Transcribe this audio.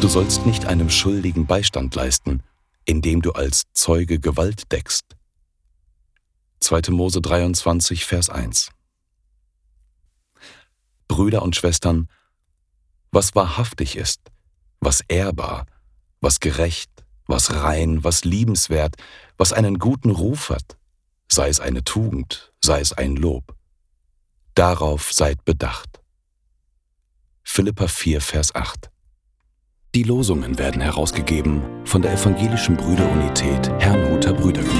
Du sollst nicht einem Schuldigen Beistand leisten, indem du als Zeuge Gewalt deckst. 2. Mose 23, Vers 1. Brüder und Schwestern, was wahrhaftig ist, was ehrbar, was gerecht, was rein, was liebenswert, was einen guten Ruf hat, sei es eine Tugend, sei es ein Lob. Darauf seid bedacht. Philippa 4, Vers 8. Die Losungen werden herausgegeben von der Evangelischen Brüderunität Herrnhuter Brüdergemeine.